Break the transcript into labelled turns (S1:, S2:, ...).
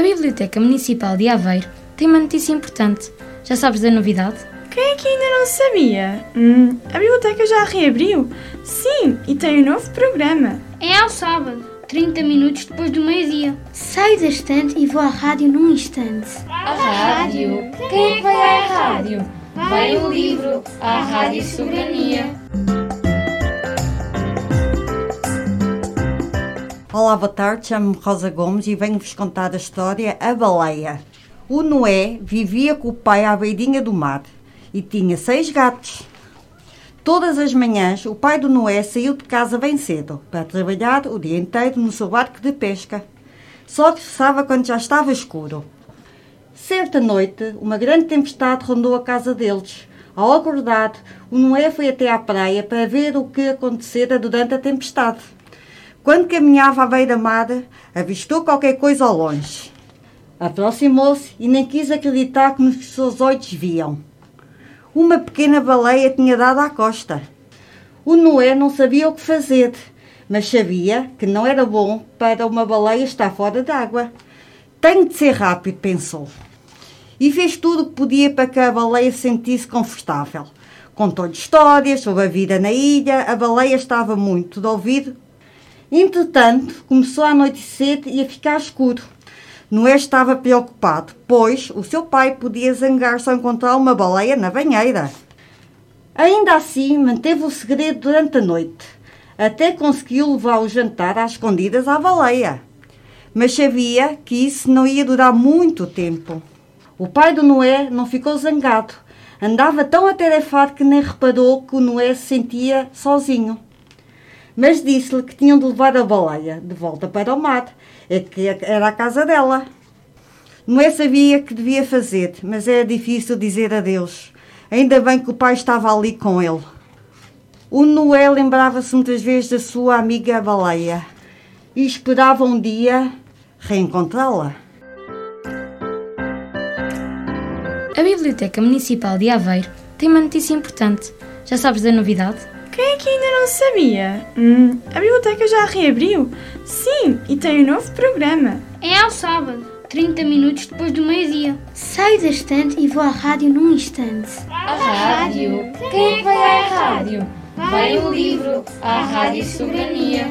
S1: A Biblioteca Municipal de Aveiro tem uma notícia importante. Já sabes da novidade?
S2: Quem é que ainda não sabia? Hum, a biblioteca já reabriu? Sim, e tem um novo programa.
S3: É ao sábado, 30 minutos depois do meio-dia.
S4: Saio da estante e vou à rádio num instante.
S5: A rádio? Quem é que vai à rádio? Vai o livro, à Rádio Soberania.
S6: Olá, boa tarde. Chamo-me Rosa Gomes e venho-vos contar a história A Baleia. O Noé vivia com o pai à beirinha do mar e tinha seis gatos. Todas as manhãs, o pai do Noé saiu de casa bem cedo para trabalhar o dia inteiro no seu barco de pesca. Só regressava quando já estava escuro. Certa noite, uma grande tempestade rondou a casa deles. Ao acordar, o Noé foi até à praia para ver o que acontecera durante a tempestade. Quando caminhava à beira-mar, avistou qualquer coisa ao longe. Aproximou-se e nem quis acreditar que nos seus olhos viam. Uma pequena baleia tinha dado à costa. O Noé não sabia o que fazer, mas sabia que não era bom para uma baleia estar fora d'água. Tenho de ser rápido, pensou. E fez tudo o que podia para que a baleia se sentisse confortável. Contou-lhe histórias sobre a vida na ilha, a baleia estava muito de ouvido. Entretanto, começou a anoitecer e a ficar escuro. Noé estava preocupado, pois o seu pai podia zangar-se ao encontrar uma baleia na banheira. Ainda assim, manteve o segredo durante a noite, até conseguiu levar o jantar às escondidas à baleia. Mas sabia que isso não ia durar muito tempo. O pai do Noé não ficou zangado. Andava tão atarefado que nem reparou que o Noé se sentia sozinho. Mas disse-lhe que tinham de levar a baleia de volta para o mar, é que era a casa dela. Noé sabia que devia fazer, mas era difícil dizer adeus. Ainda bem que o pai estava ali com ele. O Noé lembrava-se muitas vezes da sua amiga baleia e esperava um dia reencontrá-la.
S1: A Biblioteca Municipal de Aveiro tem uma notícia importante. Já sabes da novidade?
S2: Quem é que ainda não sabia? Hum, a biblioteca já reabriu? Sim, e tem um novo programa.
S3: É ao sábado, 30 minutos depois do meio-dia.
S4: Saio da estante e vou à rádio num instante.
S5: A rádio? Quem é que vai à rádio? Vai o livro, à Rádio Soberania.